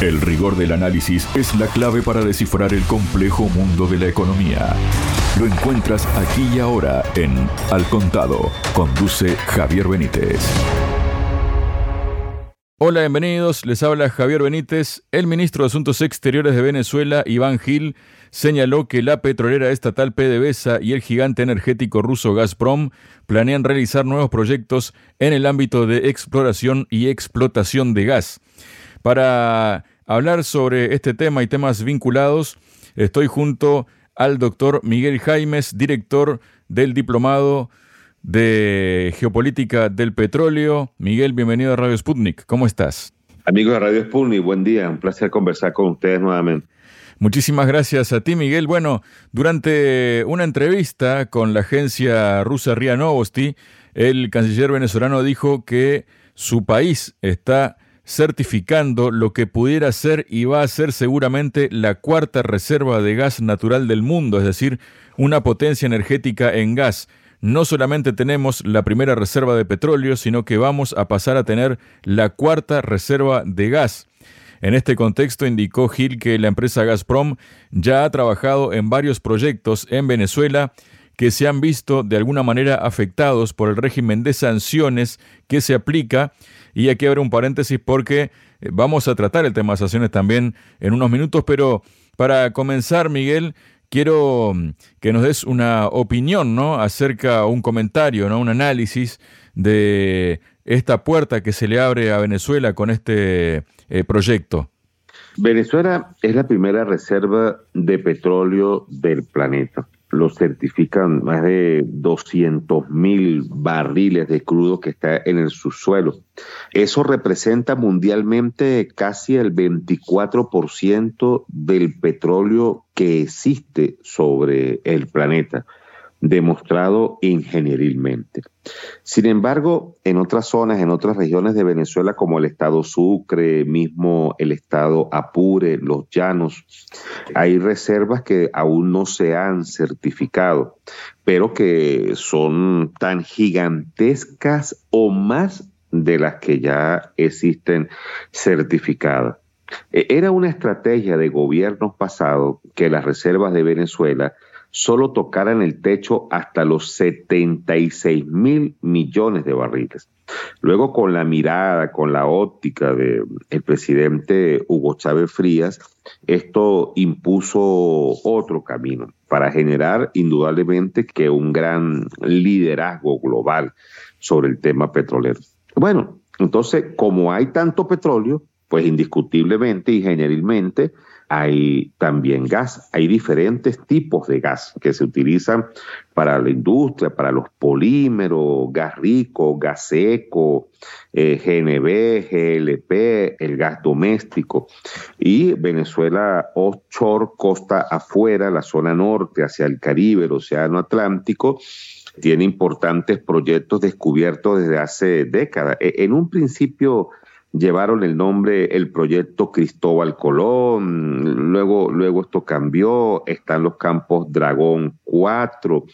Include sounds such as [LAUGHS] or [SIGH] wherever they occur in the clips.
El rigor del análisis es la clave para descifrar el complejo mundo de la economía. Lo encuentras aquí y ahora en Al Contado. Conduce Javier Benítez. Hola, bienvenidos. Les habla Javier Benítez. El ministro de Asuntos Exteriores de Venezuela, Iván Gil, señaló que la petrolera estatal PDVSA y el gigante energético ruso Gazprom planean realizar nuevos proyectos en el ámbito de exploración y explotación de gas. Para hablar sobre este tema y temas vinculados, estoy junto al doctor Miguel Jaimes, director del Diplomado de Geopolítica del Petróleo. Miguel, bienvenido a Radio Sputnik. ¿Cómo estás? Amigos de Radio Sputnik, buen día. Un placer conversar con ustedes nuevamente. Muchísimas gracias a ti, Miguel. Bueno, durante una entrevista con la agencia rusa RIA Novosti, el canciller venezolano dijo que su país está certificando lo que pudiera ser y va a ser seguramente la cuarta reserva de gas natural del mundo, es decir, una potencia energética en gas no solamente tenemos la primera reserva de petróleo, sino que vamos a pasar a tener la cuarta reserva de gas. En este contexto indicó Gil que la empresa Gazprom ya ha trabajado en varios proyectos en Venezuela que se han visto de alguna manera afectados por el régimen de sanciones que se aplica. Y aquí abre un paréntesis porque eh, vamos a tratar el tema de sanciones también en unos minutos, pero para comenzar, Miguel, quiero mm, que nos des una opinión, ¿no? Acerca, un comentario, ¿no? Un análisis de esta puerta que se le abre a Venezuela con este eh, proyecto. Venezuela es la primera reserva de petróleo del planeta lo certifican más de 200 mil barriles de crudo que está en el subsuelo. Eso representa mundialmente casi el 24% del petróleo que existe sobre el planeta demostrado ingenierilmente. Sin embargo, en otras zonas, en otras regiones de Venezuela, como el estado Sucre, mismo el estado Apure, los llanos, hay reservas que aún no se han certificado, pero que son tan gigantescas o más de las que ya existen certificadas. E-, era una estrategia de gobiernos pasados que las reservas de Venezuela solo tocaran el techo hasta los 76 mil millones de barriles. Luego, con la mirada, con la óptica del presidente Hugo Chávez Frías, esto impuso otro camino para generar indudablemente que un gran liderazgo global sobre el tema petrolero. Bueno, entonces, como hay tanto petróleo, pues indiscutiblemente, ingenierilmente, hay también gas. Hay diferentes tipos de gas que se utilizan para la industria, para los polímeros, gas rico, gas seco, eh, GNB, GLP, el gas doméstico. Y Venezuela offshore, costa afuera, la zona norte, hacia el Caribe, el Océano Atlántico, tiene importantes proyectos descubiertos desde hace décadas. E, en un principio llevaron el nombre el proyecto Cristóbal Colón, luego, luego esto cambió, están los campos Dragón 4.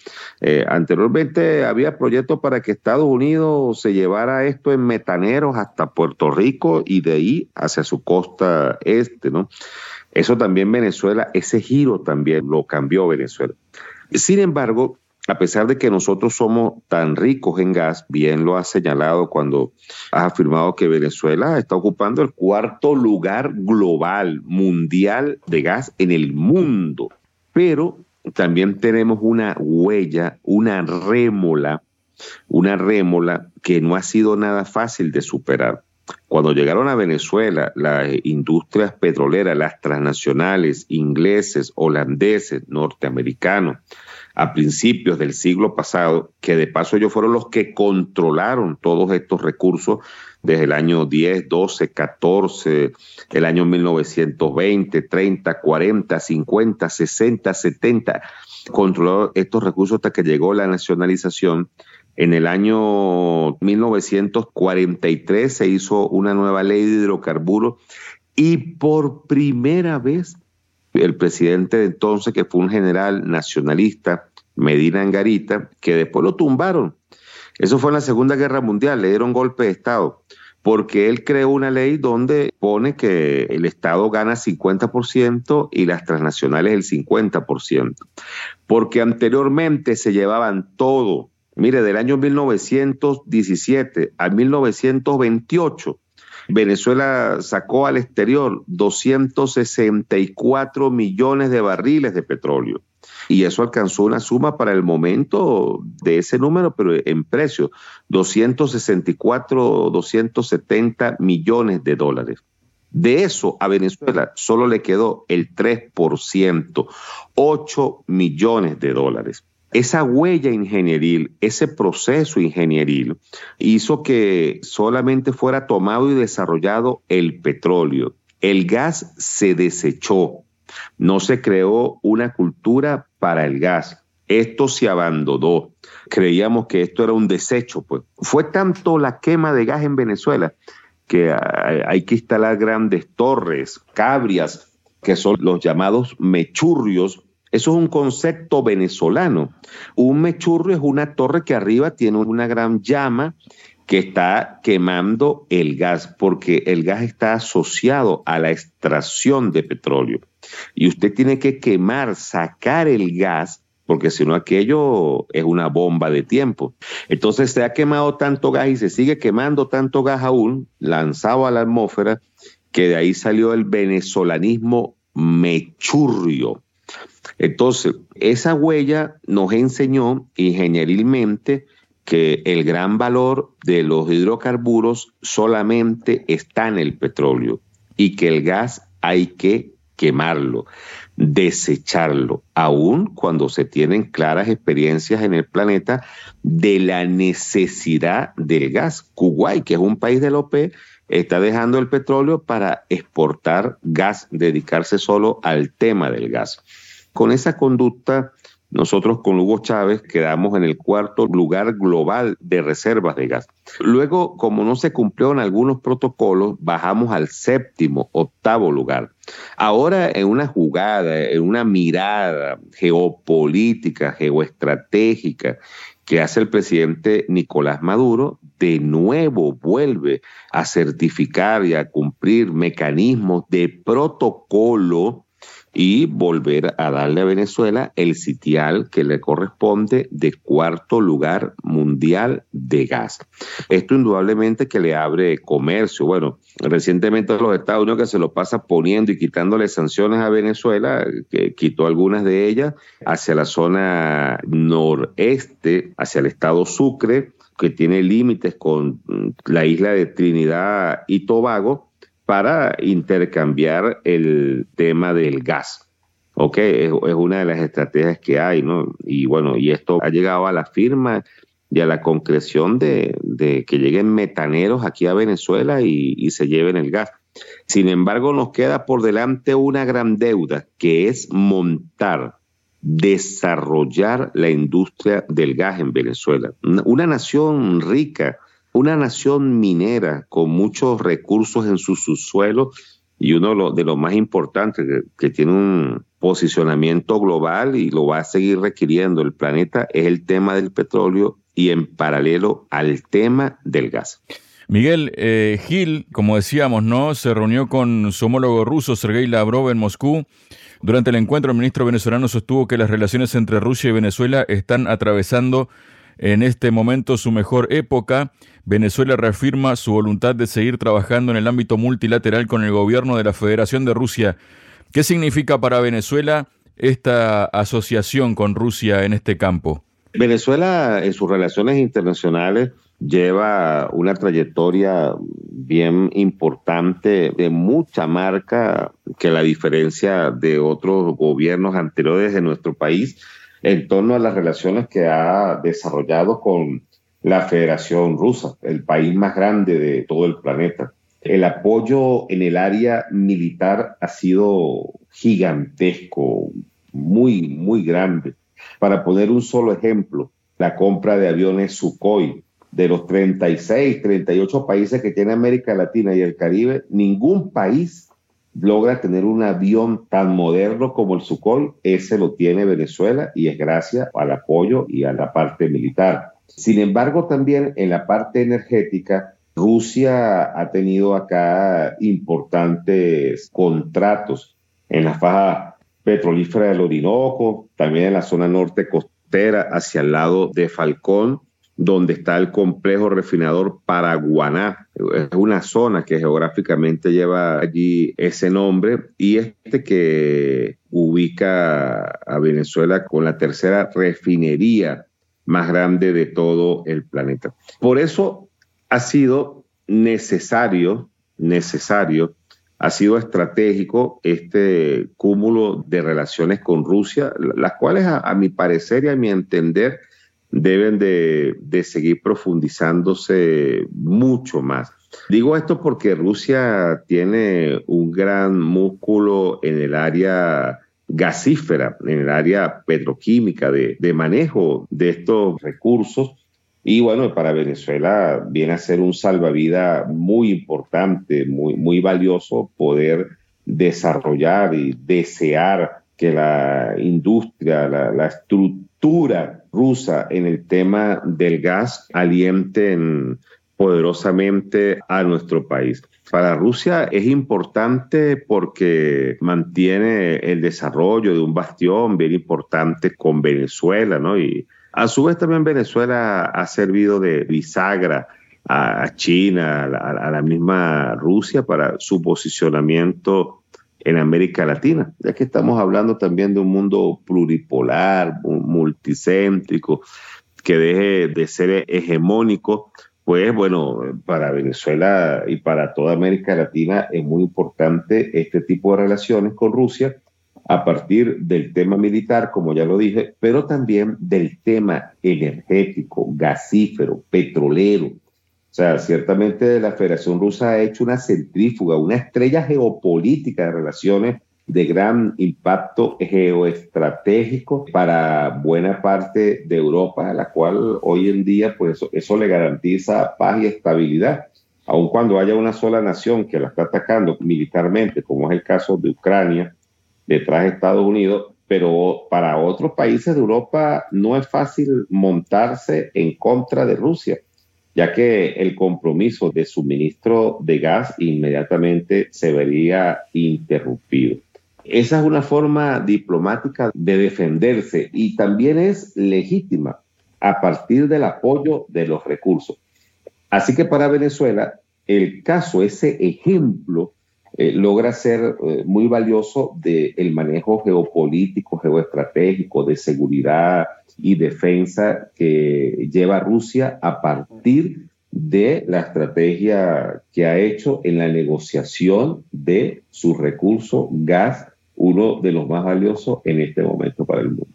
Eh, anteriormente había proyectos para que Estados Unidos se llevara esto en metaneros hasta Puerto Rico y de ahí hacia su costa este, ¿no? Eso también Venezuela, ese giro también lo cambió Venezuela. Sin embargo, a pesar de que nosotros somos tan ricos en gas, bien lo has señalado cuando has afirmado que Venezuela está ocupando el cuarto lugar global, mundial de gas en el mundo, pero también tenemos una huella, una rémola, una rémola que no ha sido nada fácil de superar. Cuando llegaron a Venezuela las industrias petroleras, las transnacionales, ingleses, holandeses, norteamericanos, a principios del siglo pasado, que de paso ellos fueron los que controlaron todos estos recursos desde el año 10, 12, 14, el año 1920, 30, 40, 50, 60, 70, controló estos recursos hasta que llegó la nacionalización. En el año 1943 se hizo una nueva ley de hidrocarburos y por primera vez el presidente de entonces, que fue un general nacionalista, Medina Angarita, que después lo tumbaron. Eso fue en la Segunda Guerra Mundial, le dieron golpe de Estado. porque él creó una ley donde pone que el Estado gana 50% y las transnacionales el 50%, porque anteriormente se llevaban todo. Mire, del año 1917 a 1928, Venezuela sacó al exterior 264 millones de barriles de petróleo y eso alcanzó una suma para el momento de ese número, pero en precio, 264, 270 millones de dólares. De eso a Venezuela solo le quedó el 3%, 8 millones de dólares. Esa huella ingenieril, ese proceso ingenieril, hizo que solamente fuera tomado y desarrollado el petróleo. El gas se desechó, no se creó una cultura para el gas. Esto se abandonó. Creíamos que esto era un desecho. Pues. Fue tanto la quema de gas en Venezuela que hay que instalar grandes torres, cabrias, que son los llamados mechurrios. Eso es un concepto venezolano. Un mechurrio es una torre que arriba tiene una gran llama que está quemando el gas, porque el gas está asociado a la extracción de petróleo. Y usted tiene que quemar, sacar el gas, porque si no aquello es una bomba de tiempo. Entonces se ha quemado tanto gas y se sigue quemando tanto gas aún, lanzado a la atmósfera, que de ahí salió el venezolanismo mechurrio. Entonces, esa huella nos enseñó ingenierilmente que el gran valor de los hidrocarburos solamente está en el petróleo y que el gas hay que quemarlo, desecharlo, aun cuando se tienen claras experiencias en el planeta de la necesidad del gas. Kuwait, que es un país de la OPE, está dejando el petróleo para exportar gas, dedicarse solo al tema del gas. Con esa conducta nosotros con Hugo Chávez quedamos en el cuarto lugar global de reservas de gas. Luego, como no se cumplieron algunos protocolos, bajamos al séptimo, octavo lugar. Ahora, en una jugada, en una mirada geopolítica, geoestratégica que hace el presidente Nicolás Maduro, de nuevo vuelve a certificar y a cumplir mecanismos de protocolo y volver a darle a Venezuela el sitial que le corresponde de cuarto lugar mundial de gas. Esto indudablemente que le abre comercio. Bueno, recientemente los Estados Unidos que se lo pasa poniendo y quitándole sanciones a Venezuela, que quitó algunas de ellas hacia la zona noreste, hacia el estado Sucre, que tiene límites con la isla de Trinidad y Tobago, para intercambiar el tema del gas. Ok, es, una de las estrategias que hay, ¿no? Y bueno, y esto ha llegado a la firma y a la concreción de, que lleguen metaneros aquí a Venezuela y se lleven el gas. Sin embargo, nos queda por delante una gran deuda, que es montar, desarrollar la industria del gas en Venezuela. Una nación rica, una nación minera con muchos recursos en su subsuelo y uno de los más importantes que, tiene un posicionamiento global y lo va a seguir requiriendo el planeta es el tema del petróleo y en paralelo al tema del gas. Miguel, eh, Gil, como decíamos, ¿no? Se reunió con su homólogo ruso, Sergei Lavrov, en Moscú. Durante el encuentro, el ministro venezolano sostuvo que las relaciones entre Rusia y Venezuela están atravesando en este momento su mejor época. Venezuela reafirma su voluntad de seguir trabajando en el ámbito multilateral con el gobierno de la Federación de Rusia. ¿Qué significa para Venezuela esta asociación con Rusia en este campo? Venezuela en sus relaciones internacionales lleva una trayectoria bien importante de mucha marca que la diferencia de otros gobiernos anteriores de nuestro país en torno a las relaciones que ha desarrollado con la Federación Rusa, el país más grande de todo el planeta. El apoyo en el área militar ha sido gigantesco, muy, muy grande. Para poner un solo ejemplo, la compra de aviones Sukhoi de los 36, 38 países que tiene América Latina y el Caribe, ningún país logra tener un avión tan moderno como el Sukhoi, ese lo tiene Venezuela y es gracias al apoyo y a la parte militar. Sin embargo, también en la parte energética, Rusia ha tenido acá importantes contratos en la faja petrolífera del Orinoco, también en la zona norte costera hacia el lado de Falcón donde está el complejo refinador Paraguaná. Es una zona que geográficamente lleva allí ese nombre y este que ubica a Venezuela con la tercera refinería más grande de todo el planeta. Por eso ha sido necesario, necesario, ha sido estratégico este cúmulo de relaciones con Rusia, las cuales a, a mi parecer y a mi entender deben de, seguir profundizándose mucho más. Digo esto porque Rusia tiene un gran músculo en el área gasífera, en el área petroquímica, de, manejo de estos recursos. Y bueno, para Venezuela viene a ser un salvavidas muy importante, muy, muy valioso poder desarrollar y desear que la industria, la estructura rusa en el tema del gas alienten poderosamente a nuestro país. Para Rusia es importante porque mantiene el desarrollo de un bastión bien importante con Venezuela, ¿no? Y a su vez también Venezuela ha servido de bisagra a China, a la misma Rusia para su posicionamiento en América Latina, ya que estamos hablando también de un mundo pluripolar, multicéntrico, que deje de ser hegemónico, pues bueno, para Venezuela y para toda América Latina es muy importante este tipo de relaciones con Rusia a partir del tema militar, como ya lo dije, pero también del tema energético, gasífero, petrolero, o sea, ciertamente la Federación Rusa ha hecho una centrífuga, una estrella geopolítica de relaciones de gran impacto geoestratégico para buena parte de Europa, la cual hoy en día pues eso, le garantiza paz y estabilidad, aun cuando haya una sola nación que la está atacando militarmente, como es el caso de Ucrania, detrás de Estados Unidos, pero para otros países de Europa no es fácil montarse en contra de Rusia ya que el compromiso de suministro de gas inmediatamente se vería interrumpido. Esa es una forma diplomática de defenderse y también es legítima a partir del apoyo de los recursos. Así que para Venezuela, el caso, ese ejemplo, eh, logra ser eh, muy valioso del manejo geopolítico, geoestratégico, de seguridad y defensa que lleva Rusia a partir de la estrategia que ha hecho en la negociación de su recurso gas, uno de los más valiosos en este momento para el mundo.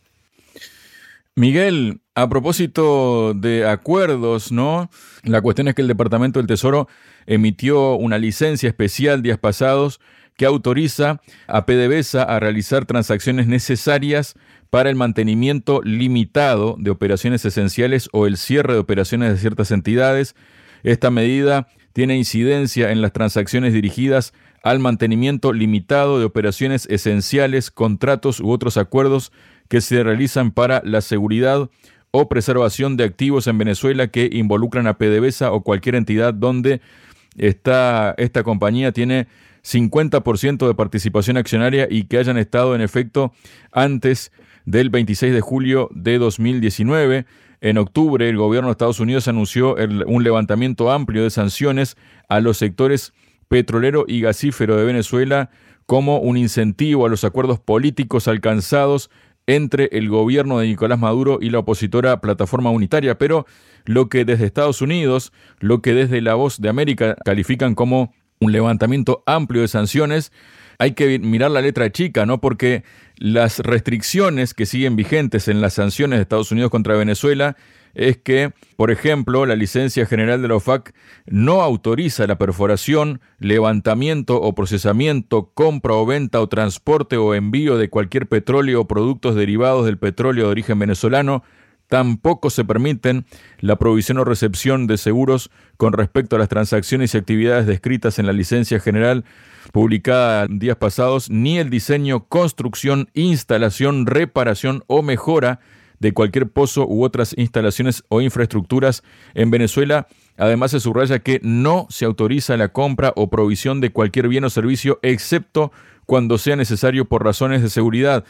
Miguel, a propósito de acuerdos, ¿no? La cuestión es que el Departamento del Tesoro emitió una licencia especial días pasados que autoriza a PDVSA a realizar transacciones necesarias para el mantenimiento limitado de operaciones esenciales o el cierre de operaciones de ciertas entidades. Esta medida tiene incidencia en las transacciones dirigidas al mantenimiento limitado de operaciones esenciales, contratos u otros acuerdos que se realizan para la seguridad o preservación de activos en Venezuela que involucran a PDVSA o cualquier entidad donde está, esta compañía tiene 50% de participación accionaria y que hayan estado en efecto antes del 26 de julio de 2019. En octubre, el gobierno de Estados Unidos anunció un levantamiento amplio de sanciones a los sectores petrolero y gasífero de Venezuela como un incentivo a los acuerdos políticos alcanzados entre el gobierno de Nicolás Maduro y la opositora Plataforma Unitaria, pero lo que desde Estados Unidos, lo que desde La Voz de América califican como un levantamiento amplio de sanciones, hay que mirar la letra chica, ¿no? Porque las restricciones que siguen vigentes en las sanciones de Estados Unidos contra Venezuela es que, por ejemplo, la licencia general de la OFAC no autoriza la perforación, levantamiento o procesamiento, compra o venta o transporte o envío de cualquier petróleo o productos derivados del petróleo de origen venezolano. Tampoco se permiten la provisión o recepción de seguros con respecto a las transacciones y actividades descritas en la licencia general publicada días pasados, ni el diseño, construcción, instalación, reparación o mejora de cualquier pozo u otras instalaciones o infraestructuras en Venezuela Además se subraya que no se autoriza la compra o provisión de cualquier bien o servicio excepto cuando sea necesario por razones de seguridad.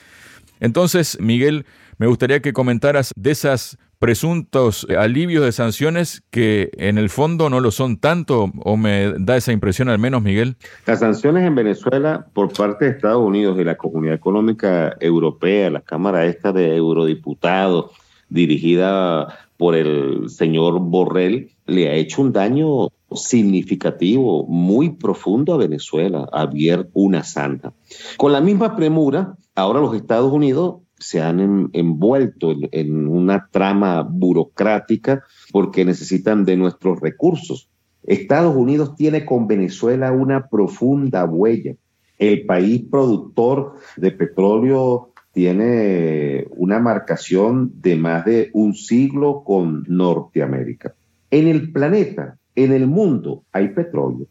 Entonces, Miguel, me gustaría que comentaras de esas presuntos alivios de sanciones que en el fondo no lo son tanto, o me da esa impresión al menos, Miguel? Las sanciones en Venezuela por parte de Estados Unidos y la Comunidad Económica Europea, la Cámara esta de Eurodiputados, dirigida por el señor Borrell, le ha hecho un daño significativo, muy profundo a Venezuela, abierto una santa. Con la misma premura, ahora los Estados Unidos se han envuelto en, una trama burocrática porque necesitan de nuestros recursos. Estados Unidos tiene con Venezuela una profunda huella. El país productor de petróleo tiene una marcación de más de un siglo con Norteamérica. En el planeta, en el mundo, hay petróleo.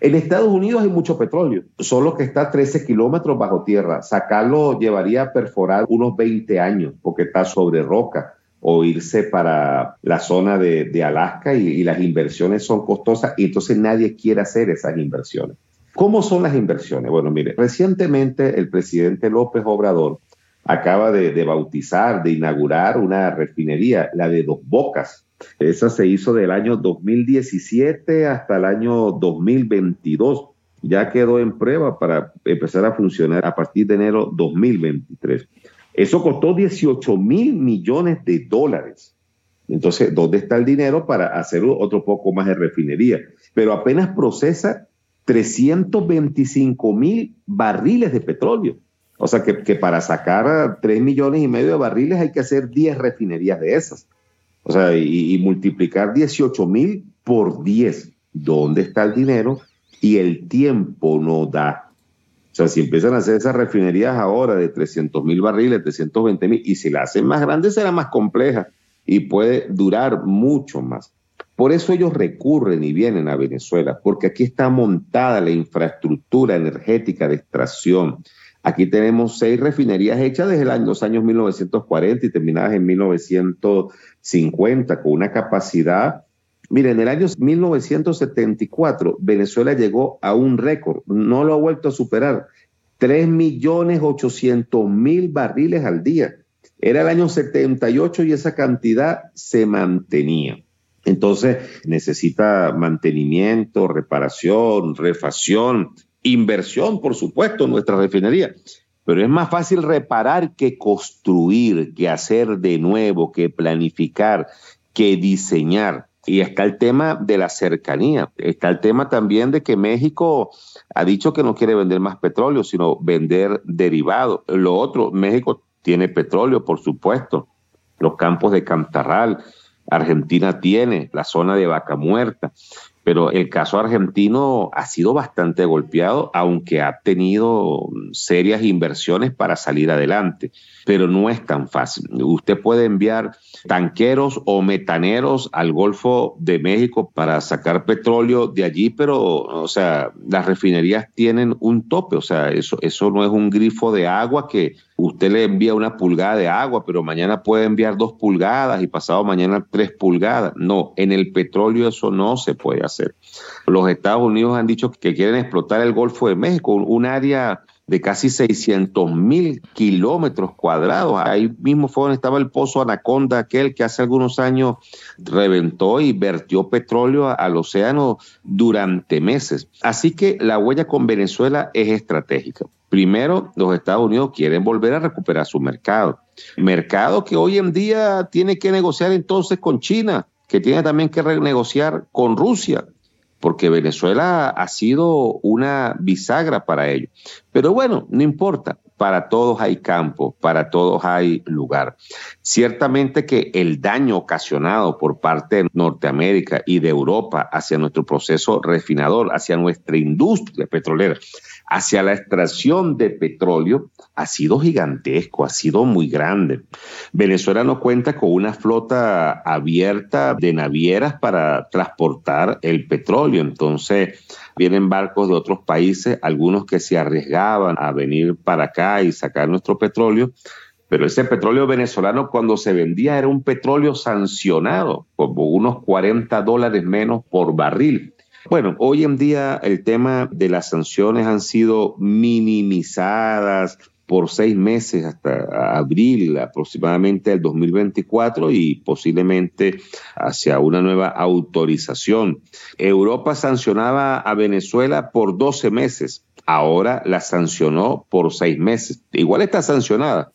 En Estados Unidos hay mucho petróleo, solo que está a 13 kilómetros bajo tierra. Sacarlo llevaría a perforar unos 20 años porque está sobre roca o irse para la zona de, Alaska y, las inversiones son costosas y entonces nadie quiere hacer esas inversiones. ¿Cómo son las inversiones? Bueno, mire, recientemente el presidente López Obrador acaba de bautizar, de inaugurar una refinería, la de Dos Bocas, esa se hizo del año 2017 hasta el año 2022. Ya quedó en prueba para empezar a funcionar a partir de enero 2023. Eso costó 18 mil millones de dólares. Entonces, ¿dónde está el dinero para hacer otro poco más de refinería? Pero apenas procesa 325 mil barriles de petróleo. O sea que, que, para sacar 3 millones y medio de barriles hay que hacer 10 refinerías de esas. O sea, y, multiplicar 18 mil por 10. ¿Dónde está el dinero? Y el tiempo no da. O sea, si empiezan a hacer esas refinerías ahora de 300 mil barriles, 320 mil, y si la hacen más grande será más compleja y puede durar mucho más. Por eso ellos recurren y vienen a Venezuela, porque aquí está montada la infraestructura energética de extracción, Aquí tenemos seis refinerías hechas desde los años 1940 y terminadas en 1950 con una capacidad. Miren, en el año 1974 Venezuela llegó a un récord, no lo ha vuelto a superar, 3.800.000 barriles al día. Era el año 78 y esa cantidad se mantenía. Entonces necesita mantenimiento, reparación, refacción, Inversión, por supuesto, en nuestra refinería. Pero es más fácil reparar que construir, que hacer de nuevo, que planificar, que diseñar. Y está el tema de la cercanía. Está el tema también de que México ha dicho que no quiere vender más petróleo, sino vender derivado. Lo otro, México tiene petróleo, por supuesto. Los campos de Cantarral. Argentina tiene la zona de Vaca Muerta pero el caso argentino ha sido bastante golpeado, aunque ha tenido serias inversiones para salir adelante, pero no es tan fácil. Usted puede enviar tanqueros o metaneros al Golfo de México para sacar petróleo de allí, pero, o sea, las refinerías tienen un tope, o sea, eso, eso no es un grifo de agua que usted le envía una pulgada de agua, pero mañana puede enviar dos pulgadas y pasado mañana tres pulgadas. No, en el petróleo eso no se puede hacer. Los Estados Unidos han dicho que quieren explotar el Golfo de México, un área de casi 600 mil kilómetros cuadrados. Ahí mismo fue donde estaba el pozo Anaconda, aquel que hace algunos años reventó y vertió petróleo al océano durante meses. Así que la huella con Venezuela es estratégica. Primero, los Estados Unidos quieren volver a recuperar su mercado. Mercado que hoy en día tiene que negociar entonces con China, que tiene también que renegociar con Rusia, porque Venezuela ha sido una bisagra para ello. Pero bueno, no importa, para todos hay campo, para todos hay lugar. Ciertamente que el daño ocasionado por parte de Norteamérica y de Europa hacia nuestro proceso refinador, hacia nuestra industria petrolera, hacia la extracción de petróleo ha sido gigantesco, ha sido muy grande. Venezuela no cuenta con una flota abierta de navieras para transportar el petróleo, entonces vienen barcos de otros países, algunos que se arriesgaban a venir para acá y sacar nuestro petróleo, pero ese petróleo venezolano cuando se vendía era un petróleo sancionado, como unos 40 dólares menos por barril. Bueno, hoy en día el tema de las sanciones han sido minimizadas por seis meses hasta abril aproximadamente del 2024 y posiblemente hacia una nueva autorización. Europa sancionaba a Venezuela por 12 meses, ahora la sancionó por seis meses. Igual está sancionada,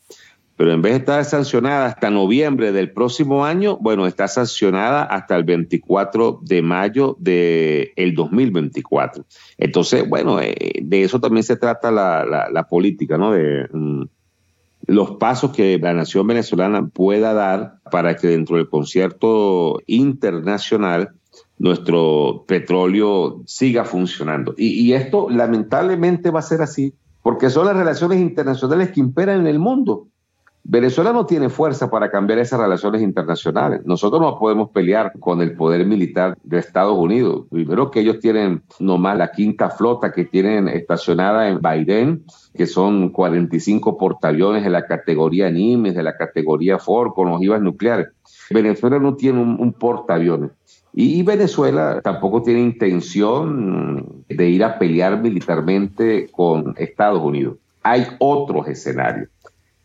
pero en vez de estar sancionada hasta noviembre del próximo año, bueno, está sancionada hasta el 24 de mayo del el 2024. Entonces, bueno, eh, de eso también se trata la, política, ¿no? De mm, los pasos que la nación venezolana pueda dar para que dentro del concierto internacional nuestro petróleo siga funcionando. y esto lamentablemente va a ser así, porque son las relaciones internacionales que imperan en el mundo. Venezuela no tiene fuerza para cambiar esas relaciones internacionales. Nosotros no podemos pelear con el poder militar de Estados Unidos. Primero que ellos tienen nomás la quinta flota que tienen estacionada en Biden, que son 45 portaaviones de la categoría Nimes, de la categoría Ford, con ojivas nucleares. Venezuela no tiene un portaaviones. Y Venezuela tampoco tiene intención de ir a pelear militarmente con Estados Unidos. Hay otros escenarios.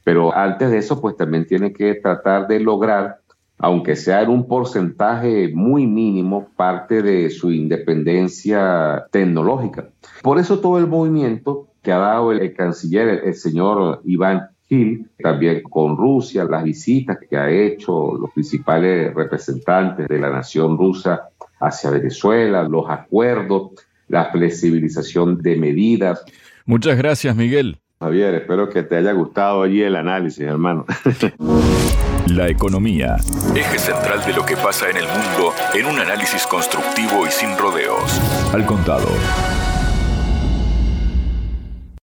Pero antes de eso, pues también tiene que tratar de lograr, aunque sea en un porcentaje muy mínimo, parte de su independencia tecnológica. Por eso todo el movimiento que ha dado el, canciller, el, señor Iván Gil, también con Rusia, las visitas que ha hecho los principales representantes de la nación rusa hacia Venezuela, los acuerdos, la flexibilización de medidas. Muchas gracias, Miguel. Javier, espero que te haya gustado allí el análisis, hermano. [LAUGHS] La economía, eje central de lo que pasa en el mundo en un análisis constructivo y sin rodeos. Al contado.